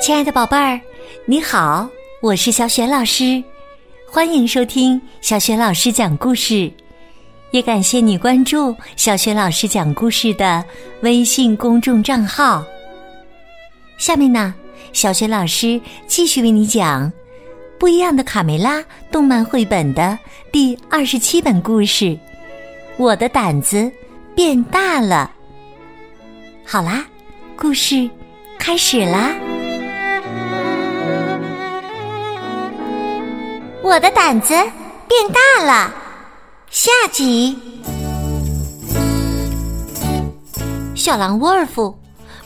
亲爱的宝贝儿，你好，我是小雪老师，欢迎收听小雪老师讲故事，也感谢你关注小雪老师讲故事的微信公众账号。下面呢，小雪老师继续为你讲《不一样的卡梅拉》动漫绘本的第二十七本故事《我的胆子变大了》。好啦，故事开始啦！我的胆子变大了。下集，小狼沃尔夫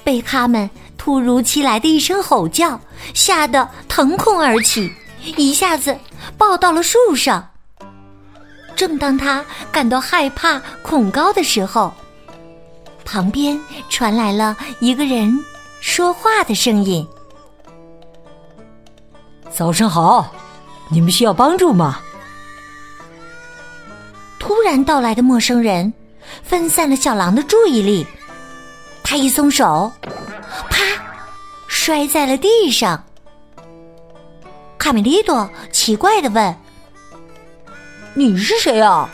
被他们突如其来的一声吼叫吓得腾空而起，一下子抱到了树上。正当他感到害怕、恐高的时候，旁边传来了一个人说话的声音：“早上好。”你们需要帮助吗？突然到来的陌生人分散了小狼的注意力，他一松手，啪，摔在了地上。卡梅利多奇怪的问：“你是谁啊？”“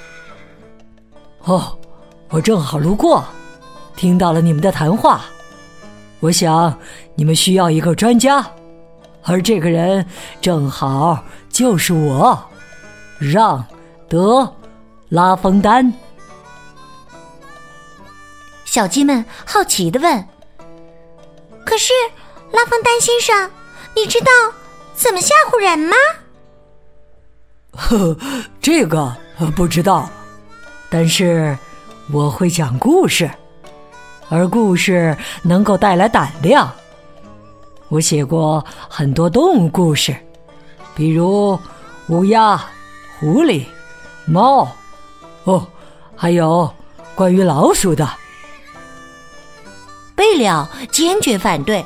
哦，我正好路过，听到了你们的谈话。我想你们需要一个专家，而这个人正好。”就是我，让德拉封丹。小鸡们好奇的问：“可是拉封丹先生，你知道怎么吓唬人吗？”“呵，这个不知道，但是我会讲故事，而故事能够带来胆量。我写过很多动物故事。”比如乌鸦、狐狸、猫，哦，还有关于老鼠的。贝了坚决反对。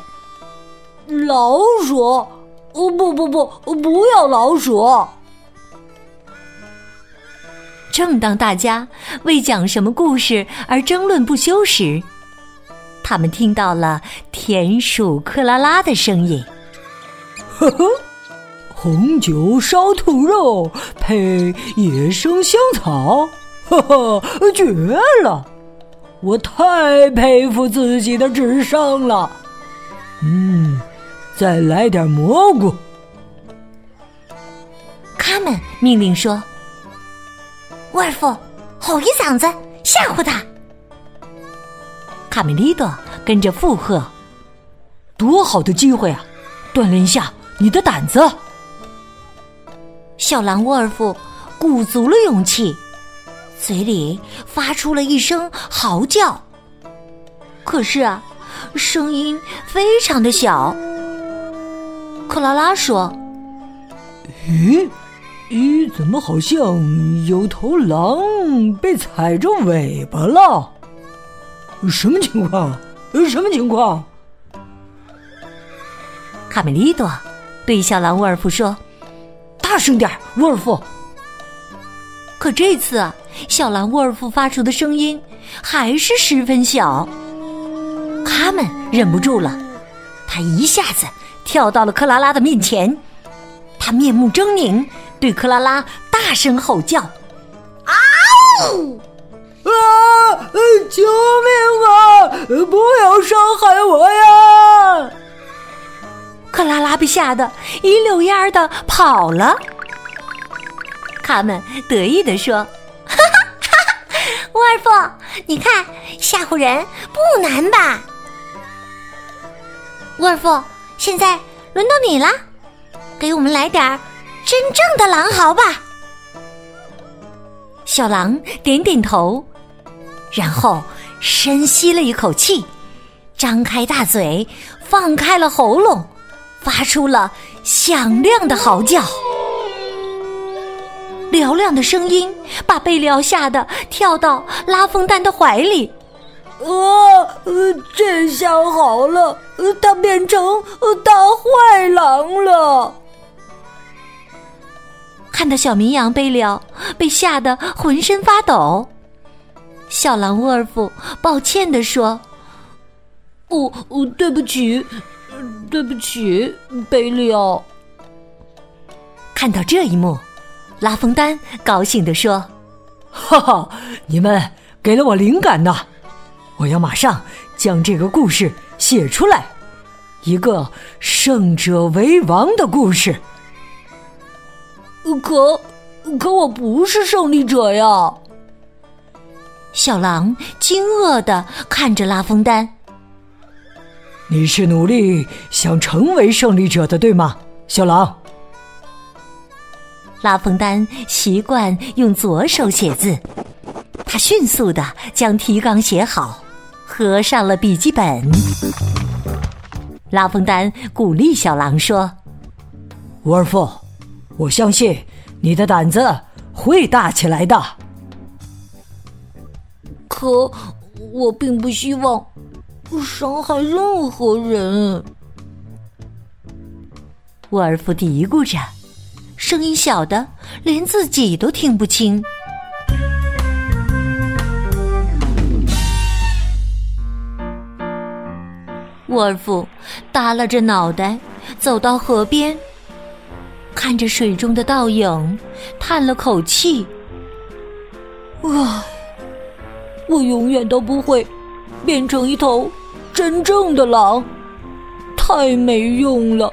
老鼠？哦，不不不，不要老鼠！正当大家为讲什么故事而争论不休时，他们听到了田鼠克拉拉的声音。呵呵。红酒烧兔肉配野生香草，呵呵，绝了！我太佩服自己的智商了。嗯，再来点蘑菇。他们命令说：“沃尔夫，吼一嗓子，吓唬他。”卡梅利多跟着附和：“多好的机会啊！锻炼一下你的胆子。”小狼沃尔夫鼓足了勇气，嘴里发出了一声嚎叫。可是啊，声音非常的小。克拉拉说：“咦，咦，怎么好像有头狼被踩着尾巴了？什么情况？什么情况？”卡梅利多对小狼沃尔夫说。大声点，沃尔夫！可这次，小狼沃尔夫发出的声音还是十分小。他们忍不住了，他一下子跳到了克拉拉的面前，他面目狰狞，对克拉拉大声吼叫：“啊呜！啊！救命啊！不要伤害我呀！”克拉拉被吓得一溜烟儿的跑了。他们得意地说：“哈哈哈哈沃尔夫，你看吓唬人不难吧？”沃尔夫，现在轮到你了，给我们来点儿真正的狼嚎吧。小狼点点头，然后深吸了一口气，张开大嘴，放开了喉咙。发出了响亮的嚎叫，嘹亮的声音把贝利奥吓得跳到拉风丹的怀里。呃，这下好了，呃他变成呃大坏狼了。看到小绵羊贝利奥被吓得浑身发抖，小狼沃尔夫抱歉地说：“哦，对不起，对不起，贝利奥。”看到这一幕，拉封丹高兴地说：“哈哈，你们给了我灵感呢！我要马上将这个故事写出来，一个胜者为王的故事。”可，可我不是胜利者呀！小狼惊愕的看着拉风丹。你是努力想成为胜利者的，对吗，小狼？拉风丹习惯用左手写字，他迅速的将提纲写好，合上了笔记本。拉风丹鼓励小狼说：“沃尔夫。”我相信你的胆子会大起来的，可我并不希望伤害任何人。沃尔夫嘀咕着，声音小的连自己都听不清。沃尔夫耷拉着脑袋走到河边。看着水中的倒影，叹了口气：“唉，我永远都不会变成一头真正的狼，太没用了。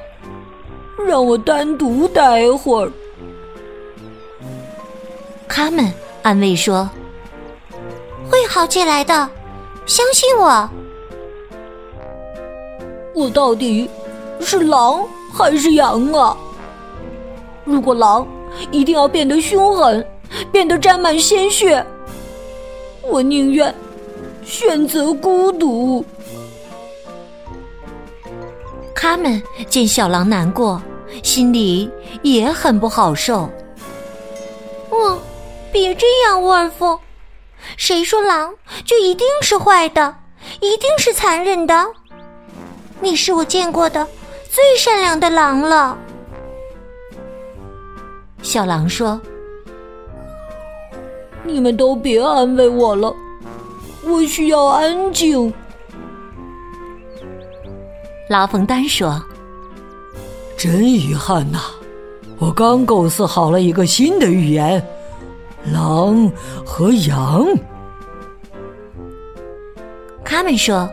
让我单独待会儿。”他们安慰说：“会好起来的，相信我。”我到底是狼还是羊啊？如果狼一定要变得凶狠，变得沾满鲜血，我宁愿选择孤独。他们见小狼难过，心里也很不好受。哦，别这样，沃尔夫。谁说狼就一定是坏的，一定是残忍的？你是我见过的最善良的狼了。小狼说：“你们都别安慰我了，我需要安静。”拉冯丹说：“真遗憾呐，我刚构思好了一个新的寓言，狼和羊。”他们说：“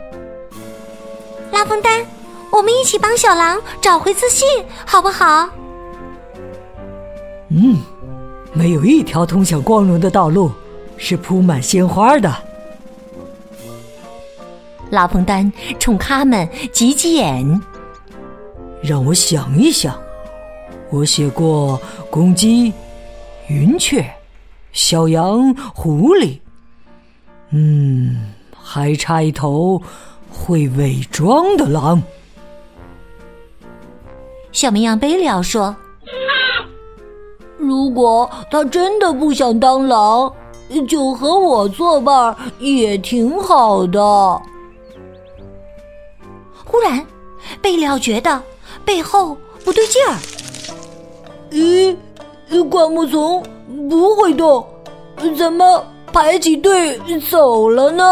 拉冯丹，我们一起帮小狼找回自信，好不好？”嗯，没有一条通向光荣的道路是铺满鲜花的。拉冯丹冲他们挤挤眼，让我想一想。我写过公鸡、云雀、小羊、狐狸，嗯，还差一头会伪装的狼。小绵羊贝利奥说。如果他真的不想当狼，就和我作伴也挺好的。忽然，贝利奥觉得背后不对劲儿。咦，灌木丛不会动，怎么排起队走了呢？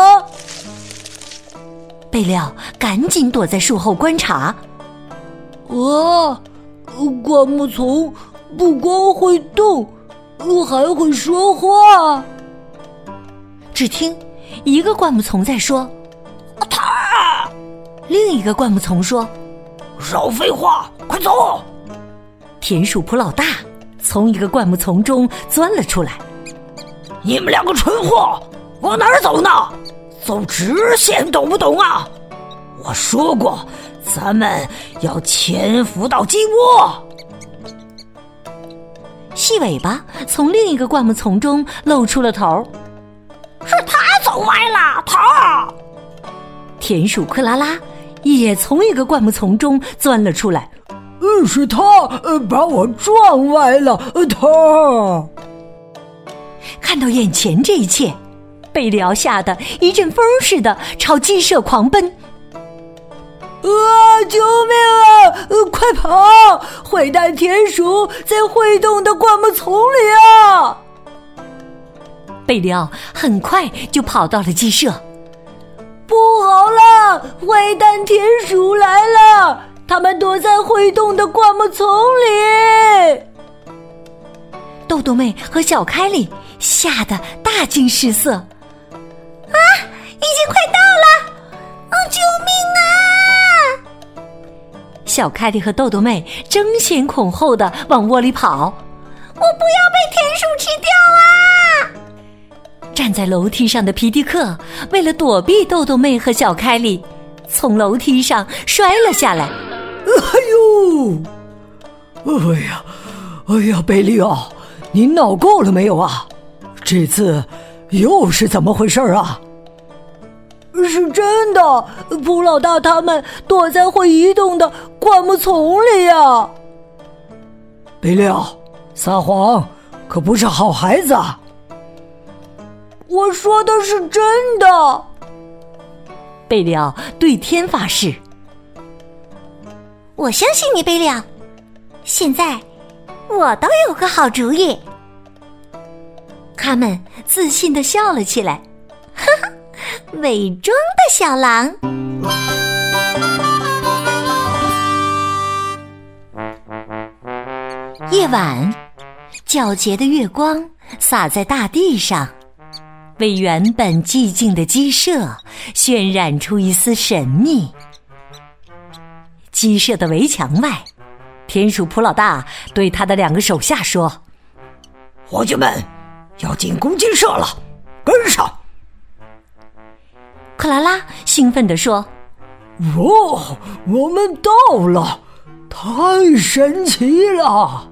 贝利奥赶紧躲在树后观察。哇，灌木丛！不光会动，还会说话。只听一个灌木丛在说：“他。”另一个灌木丛说：“少废话，快走！”田鼠普老大从一个灌木丛中钻了出来。“你们两个蠢货，往哪儿走呢？走直线，懂不懂啊？我说过，咱们要潜伏到鸡窝。”细尾巴从另一个灌木丛中露出了头，是他走歪了头。田鼠克拉拉也从一个灌木丛中钻了出来，嗯，是他呃把我撞歪了头。看到眼前这一切，贝利奥吓得一阵风似的朝鸡舍狂奔。啊！救命啊！快跑！坏蛋田鼠在会动的灌木丛里啊！贝利奥很快就跑到了鸡舍。不好了，坏蛋田鼠来了！他们躲在会动的灌木丛里。豆豆妹和小凯莉吓得大惊失色。啊，已经快到了！啊，救命！小凯莉和豆豆妹争先恐后的往窝里跑。我不要被田鼠吃掉啊！站在楼梯上的皮迪克为了躲避豆豆妹和小凯莉，从楼梯上摔了下来。哎呦！哎呀，哎呀，贝利奥，你闹够了没有啊？这次又是怎么回事啊？是真的，普老大他们躲在会移动的灌木丛里呀。贝利奥，撒谎可不是好孩子。我说的是真的。贝利奥对天发誓。我相信你，贝利奥。现在我倒有个好主意。他们自信的笑了起来。呵呵，伪装的小狼。夜晚，皎洁的月光洒在大地上。为原本寂静的鸡舍渲染出一丝神秘。鸡舍的围墙外，田鼠普老大对他的两个手下说：“伙计们，要进攻鸡舍了，跟上！”克拉拉兴奋地说：“哦，我们到了，太神奇了！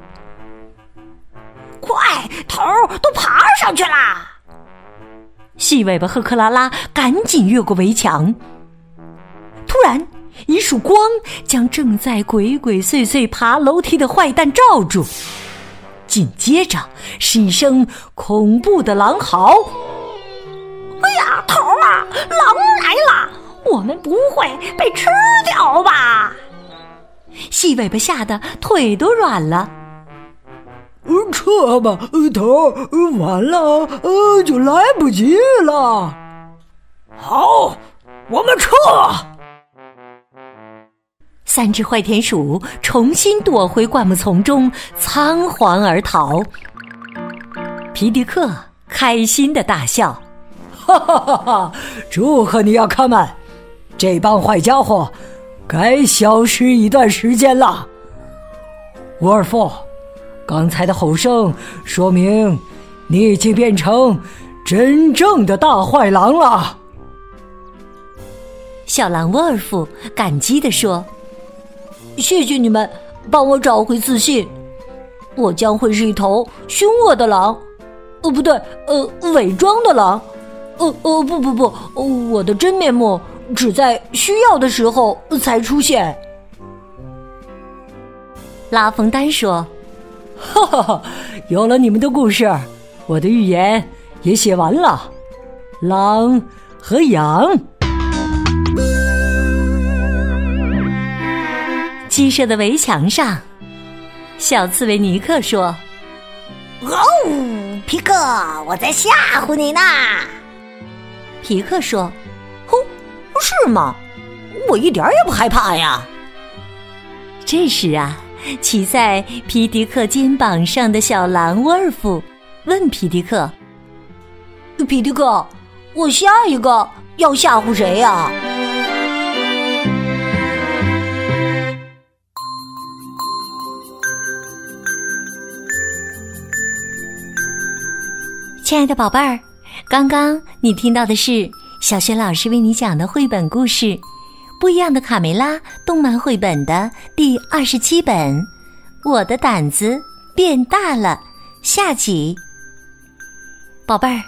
快，头都爬上去啦！”细尾巴和克拉拉赶紧越过围墙。突然，一束光将正在鬼鬼祟祟爬楼梯的坏蛋罩住。紧接着是一声恐怖的狼嚎：“哎呀，头啊，狼来了！我们不会被吃掉吧？”细尾巴吓得腿都软了。撤吧，头，晚了，呃，就来不及了。好，我们撤。三只坏田鼠重新躲回灌木丛中，仓皇而逃。皮迪克开心的大笑：“哈哈哈哈！祝贺你啊，卡曼！这帮坏家伙该消失一段时间了。”沃尔夫。刚才的吼声说明，你已经变成真正的大坏狼了。小狼沃尔夫感激地说：“谢谢你们帮我找回自信，我将会是一头凶恶的狼。哦，不对，呃，伪装的狼。呃呃，不不不，我的真面目只在需要的时候才出现。”拉冯丹说。哈哈哈！有了你们的故事，我的预言也写完了。狼和羊。鸡舍的围墙上，小刺猬尼克说：“哦，皮克，我在吓唬你呢。”皮克说：“哦，是吗？我一点也不害怕呀。”这时啊。骑在皮迪克肩膀上的小狼沃尔夫问皮迪克：“皮迪克，我下一个要吓唬谁呀？”亲爱的宝贝儿，刚刚你听到的是小雪老师为你讲的绘本故事。不一样的卡梅拉动漫绘本的第二十七本，《我的胆子变大了》下集。宝贝儿，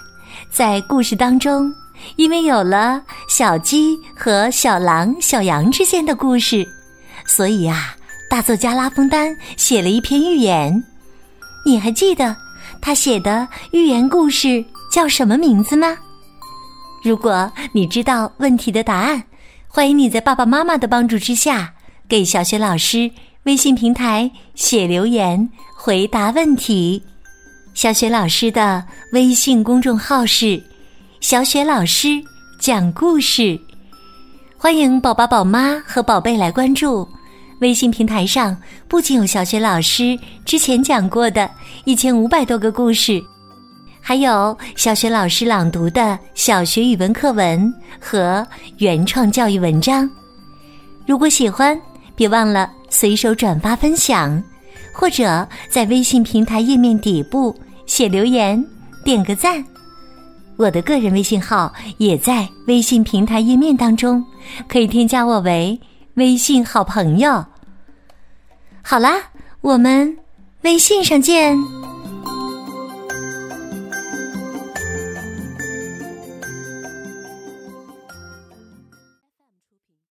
在故事当中，因为有了小鸡和小狼、小羊之间的故事，所以啊，大作家拉封丹写了一篇寓言。你还记得他写的寓言故事叫什么名字呢？如果你知道问题的答案。欢迎你在爸爸妈妈的帮助之下，给小雪老师微信平台写留言回答问题。小雪老师的微信公众号是“小雪老师讲故事”，欢迎宝宝、宝妈和宝贝来关注。微信平台上不仅有小学老师之前讲过的一千五百多个故事，还有小学老师朗读的小学语文课文和原创教育文章。如果喜欢，别忘了随手转发分享，或者在微信平台页面底部。写留言，点个赞，我的个人微信号也在微信平台页面当中，可以添加我为微信好朋友。好啦，我们微信上见。